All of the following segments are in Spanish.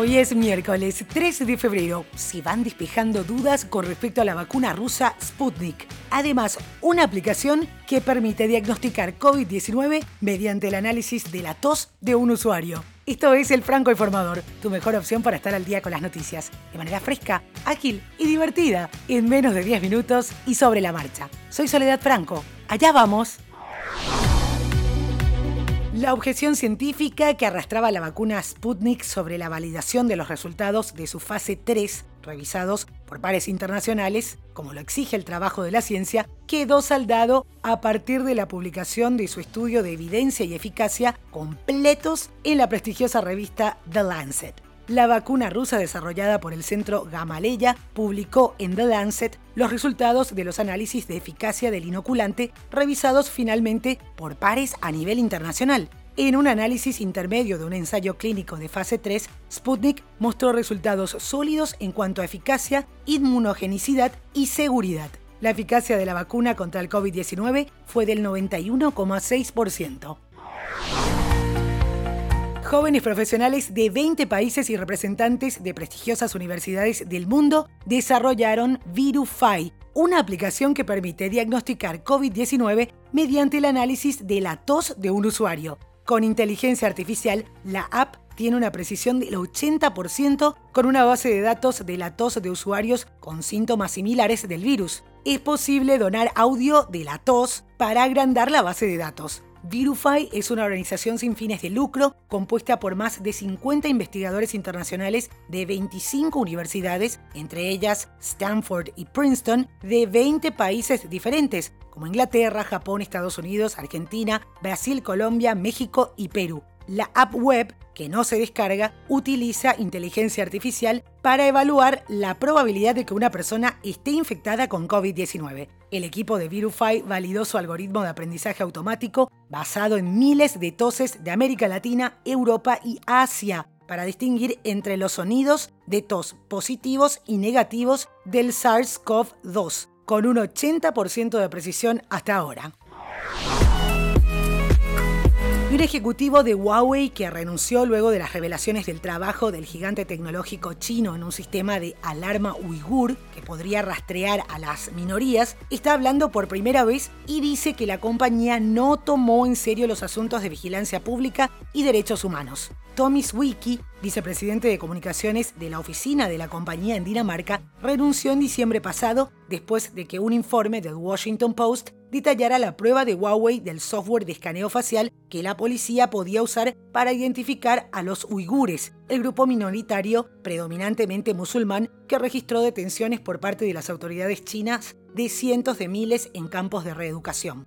Hoy es miércoles 13 de febrero. Se van despejando dudas con respecto a la vacuna rusa Sputnik. Además, una aplicación que permite diagnosticar COVID-19 mediante el análisis de la tos de un usuario. Esto es El Franco Informador, tu mejor opción para estar al día con las noticias, de manera fresca, ágil y divertida, en menos de 10 minutos y sobre la marcha. Soy Soledad Franco. Allá vamos. La objeción científica que arrastraba la vacuna Sputnik sobre la validación de los resultados de su fase 3, revisados por pares internacionales, como lo exige el trabajo de la ciencia, quedó saldado a partir de la publicación de su estudio de evidencia y eficacia completos en la prestigiosa revista The Lancet. La vacuna rusa desarrollada por el centro Gamaleya publicó en The Lancet los resultados de los análisis de eficacia del inoculante revisados finalmente por pares a nivel internacional. En un análisis intermedio de un ensayo clínico de fase 3, Sputnik mostró resultados sólidos en cuanto a eficacia, inmunogenicidad y seguridad. La eficacia de la vacuna contra el COVID-19 fue del 91,6%. Jóvenes profesionales de 20 países y representantes de prestigiosas universidades del mundo desarrollaron ViruFi, una aplicación que permite diagnosticar COVID-19 mediante el análisis de la tos de un usuario. Con inteligencia artificial, la app tiene una precisión del 80% con una base de datos de la tos de usuarios con síntomas similares del virus. Es posible donar audio de la tos para agrandar la base de datos. Virufy es una organización sin fines de lucro compuesta por más de 50 investigadores internacionales de 25 universidades, entre ellas Stanford y Princeton, de 20 países diferentes, como Inglaterra, Japón, Estados Unidos, Argentina, Brasil, Colombia, México y Perú. La app web, que no se descarga, utiliza inteligencia artificial para evaluar la probabilidad de que una persona esté infectada con COVID-19. El equipo de Virufy validó su algoritmo de aprendizaje automático basado en miles de toses de América Latina, Europa y Asia para distinguir entre los sonidos de tos positivos y negativos del SARS-CoV-2, con un 80% de precisión hasta ahora un ejecutivo de Huawei que renunció luego de las revelaciones del trabajo del gigante tecnológico chino en un sistema de alarma uigur que podría rastrear a las minorías, está hablando por primera vez y dice que la compañía no tomó en serio los asuntos de vigilancia pública y derechos humanos. Tommy Wiki, vicepresidente de comunicaciones de la oficina de la compañía en Dinamarca, renunció en diciembre pasado después de que un informe del Washington Post detallara la prueba de Huawei del software de escaneo facial que la policía podía usar para identificar a los uigures, el grupo minoritario predominantemente musulmán que registró detenciones por parte de las autoridades chinas de cientos de miles en campos de reeducación.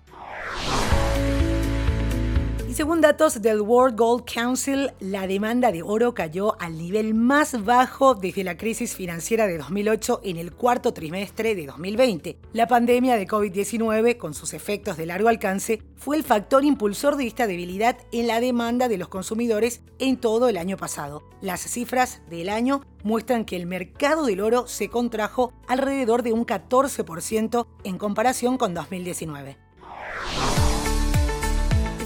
Y según datos del World Gold Council, la demanda de oro cayó al nivel más bajo desde la crisis financiera de 2008 en el cuarto trimestre de 2020. La pandemia de COVID-19, con sus efectos de largo alcance, fue el factor impulsor de esta debilidad en la demanda de los consumidores en todo el año pasado. Las cifras del año muestran que el mercado del oro se contrajo alrededor de un 14% en comparación con 2019.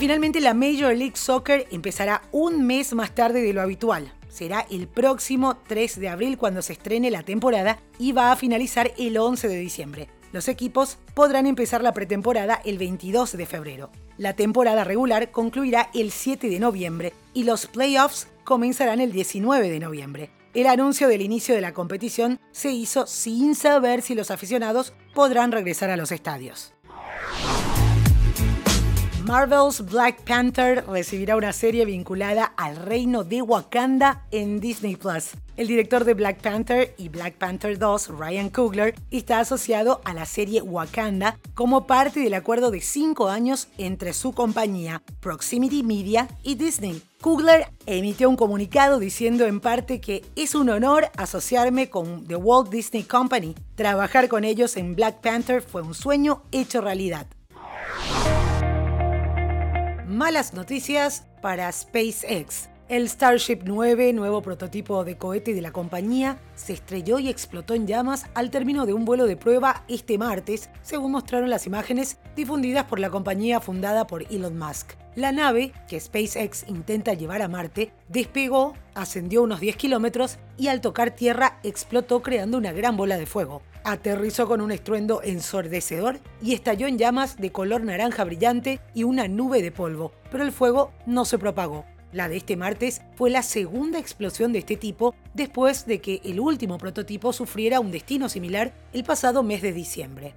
Finalmente, la Major League Soccer empezará un mes más tarde de lo habitual. Será el próximo 3 de abril cuando se estrene la temporada y va a finalizar el 11 de diciembre. Los equipos podrán empezar la pretemporada el 22 de febrero. La temporada regular concluirá el 7 de noviembre y los playoffs comenzarán el 19 de noviembre. El anuncio del inicio de la competición se hizo sin saber si los aficionados podrán regresar a los estadios. Marvel's Black Panther recibirá una serie vinculada al reino de Wakanda en Disney Plus. El director de Black Panther y Black Panther 2, Ryan Coogler, está asociado a la serie Wakanda como parte del acuerdo de cinco años entre su compañía, Proximity Media y Disney. Coogler emitió un comunicado diciendo en parte que es un honor asociarme con The Walt Disney Company. Trabajar con ellos en Black Panther fue un sueño hecho realidad. Malas noticias para SpaceX. El Starship 9, nuevo prototipo de cohete de la compañía, se estrelló y explotó en llamas al término de un vuelo de prueba este martes, según mostraron las imágenes difundidas por la compañía fundada por Elon Musk. La nave, que SpaceX intenta llevar a Marte, despegó, ascendió unos 10 kilómetros y al tocar tierra explotó creando una gran bola de fuego aterrizó con un estruendo ensordecedor y estalló en llamas de color naranja brillante y una nube de polvo, pero el fuego no se propagó. La de este martes fue la segunda explosión de este tipo después de que el último prototipo sufriera un destino similar el pasado mes de diciembre.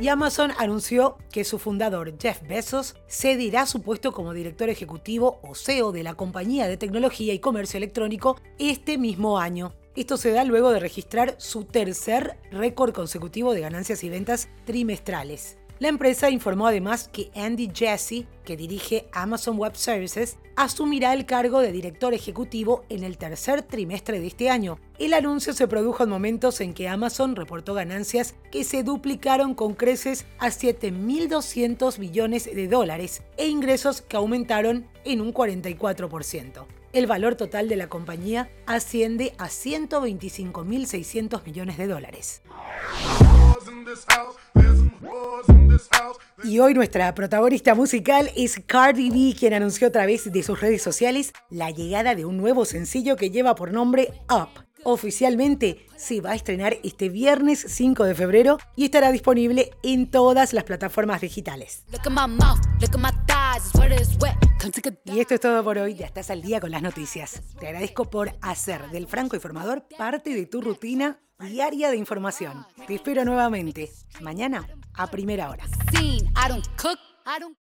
Y Amazon anunció que su fundador Jeff Bezos cederá su puesto como director ejecutivo o CEO de la compañía de tecnología y comercio electrónico este mismo año. Esto se da luego de registrar su tercer récord consecutivo de ganancias y ventas trimestrales. La empresa informó además que Andy Jassy, que dirige Amazon Web Services, asumirá el cargo de director ejecutivo en el tercer trimestre de este año. El anuncio se produjo en momentos en que Amazon reportó ganancias que se duplicaron con creces a 7.200 billones de dólares e ingresos que aumentaron en un 44%. El valor total de la compañía asciende a 125.600 millones de dólares. Y hoy nuestra protagonista musical es Cardi B, quien anunció a través de sus redes sociales la llegada de un nuevo sencillo que lleva por nombre Up. Oficialmente se va a estrenar este viernes 5 de febrero y estará disponible en todas las plataformas digitales. Y esto es todo por hoy, ya estás al día con las noticias. Te agradezco por hacer del Franco Informador parte de tu rutina diaria de información. Te espero nuevamente mañana a primera hora.